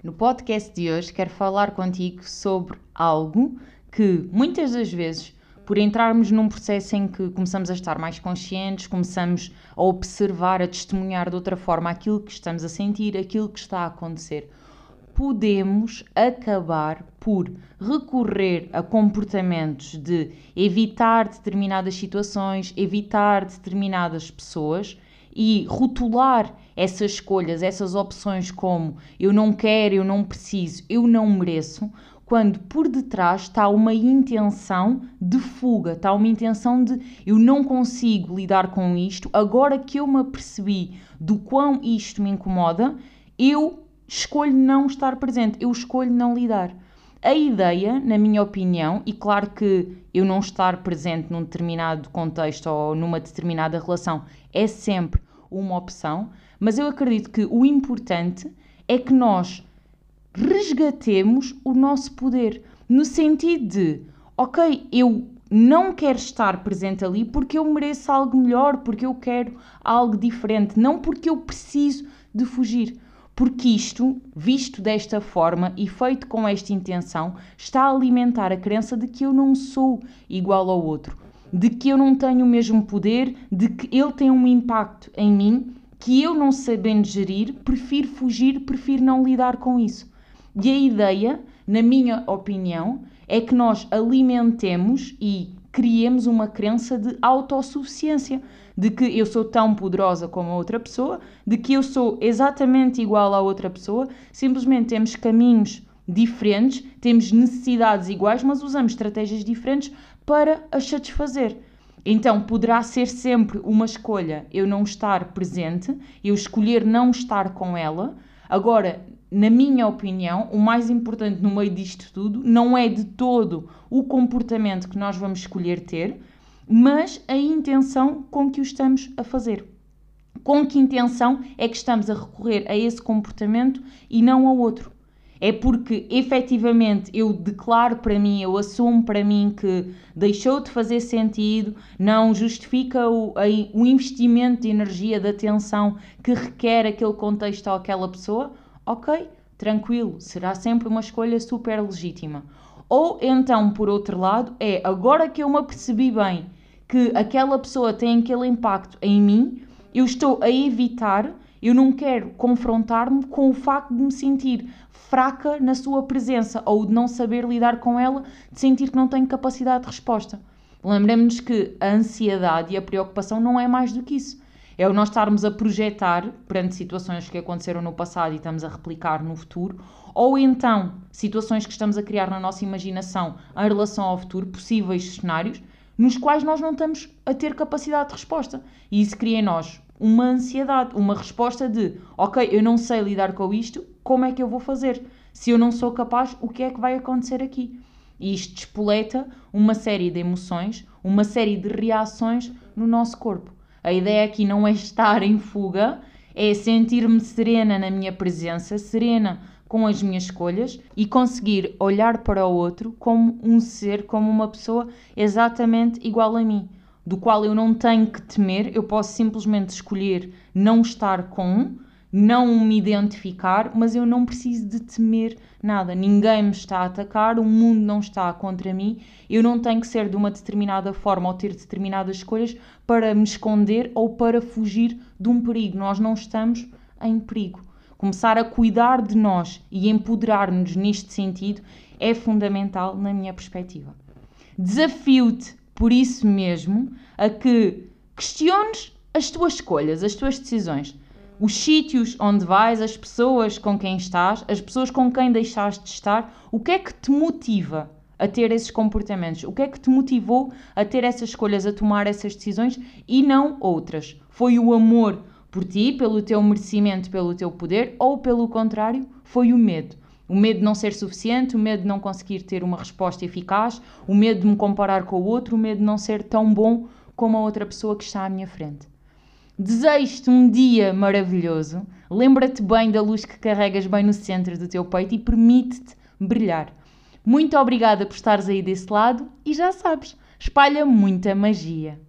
No podcast de hoje quero falar contigo sobre algo que muitas das vezes, por entrarmos num processo em que começamos a estar mais conscientes, começamos a observar, a testemunhar de outra forma aquilo que estamos a sentir, aquilo que está a acontecer, podemos acabar por recorrer a comportamentos de evitar determinadas situações, evitar determinadas pessoas e rotular essas escolhas, essas opções como eu não quero, eu não preciso, eu não mereço, quando por detrás está uma intenção de fuga, está uma intenção de eu não consigo lidar com isto, agora que eu me apercebi do quão isto me incomoda, eu escolho não estar presente, eu escolho não lidar. A ideia, na minha opinião, e claro que eu não estar presente num determinado contexto ou numa determinada relação é sempre uma opção, mas eu acredito que o importante é que nós resgatemos o nosso poder, no sentido de, ok, eu não quero estar presente ali porque eu mereço algo melhor, porque eu quero algo diferente, não porque eu preciso de fugir. Porque isto, visto desta forma e feito com esta intenção, está a alimentar a crença de que eu não sou igual ao outro, de que eu não tenho o mesmo poder, de que ele tem um impacto em mim que eu, não sabendo gerir, prefiro fugir, prefiro não lidar com isso. E a ideia, na minha opinião, é que nós alimentemos e criemos uma crença de autossuficiência, de que eu sou tão poderosa como a outra pessoa, de que eu sou exatamente igual à outra pessoa, simplesmente temos caminhos diferentes, temos necessidades iguais, mas usamos estratégias diferentes para as satisfazer. Então poderá ser sempre uma escolha eu não estar presente, eu escolher não estar com ela. Agora, na minha opinião, o mais importante no meio disto tudo não é de todo o comportamento que nós vamos escolher ter, mas a intenção com que o estamos a fazer. Com que intenção é que estamos a recorrer a esse comportamento e não ao outro? É porque efetivamente eu declaro para mim, eu assumo para mim que deixou de fazer sentido, não justifica o, o investimento de energia, de atenção que requer aquele contexto ou aquela pessoa, ok, tranquilo, será sempre uma escolha super legítima. Ou então, por outro lado, é agora que eu me apercebi bem que aquela pessoa tem aquele impacto em mim, eu estou a evitar eu não quero confrontar-me com o facto de me sentir fraca na sua presença ou de não saber lidar com ela, de sentir que não tenho capacidade de resposta. Lembremos-nos que a ansiedade e a preocupação não é mais do que isso. É o nós estarmos a projetar perante situações que aconteceram no passado e estamos a replicar no futuro, ou então situações que estamos a criar na nossa imaginação em relação ao futuro, possíveis cenários, nos quais nós não estamos a ter capacidade de resposta. E isso cria em nós uma ansiedade, uma resposta de ok, eu não sei lidar com isto, como é que eu vou fazer? Se eu não sou capaz, o que é que vai acontecer aqui? E isto despoleta uma série de emoções, uma série de reações no nosso corpo. A ideia aqui não é estar em fuga, é sentir-me serena na minha presença, serena com as minhas escolhas e conseguir olhar para o outro como um ser, como uma pessoa exatamente igual a mim do qual eu não tenho que temer, eu posso simplesmente escolher não estar com, não me identificar, mas eu não preciso de temer nada. Ninguém me está a atacar, o mundo não está contra mim, eu não tenho que ser de uma determinada forma ou ter determinadas escolhas para me esconder ou para fugir de um perigo. Nós não estamos em perigo. Começar a cuidar de nós e empoderar-nos neste sentido é fundamental na minha perspectiva. Desafio-te por isso mesmo, a que questiones as tuas escolhas, as tuas decisões. Os sítios onde vais, as pessoas com quem estás, as pessoas com quem deixaste de estar, o que é que te motiva a ter esses comportamentos? O que é que te motivou a ter essas escolhas, a tomar essas decisões e não outras? Foi o amor por ti, pelo teu merecimento, pelo teu poder, ou pelo contrário, foi o medo? O medo de não ser suficiente, o medo de não conseguir ter uma resposta eficaz, o medo de me comparar com o outro, o medo de não ser tão bom como a outra pessoa que está à minha frente. Desejo-te um dia maravilhoso. Lembra-te bem da luz que carregas bem no centro do teu peito e permite-te brilhar. Muito obrigada por estares aí desse lado e já sabes, espalha muita magia.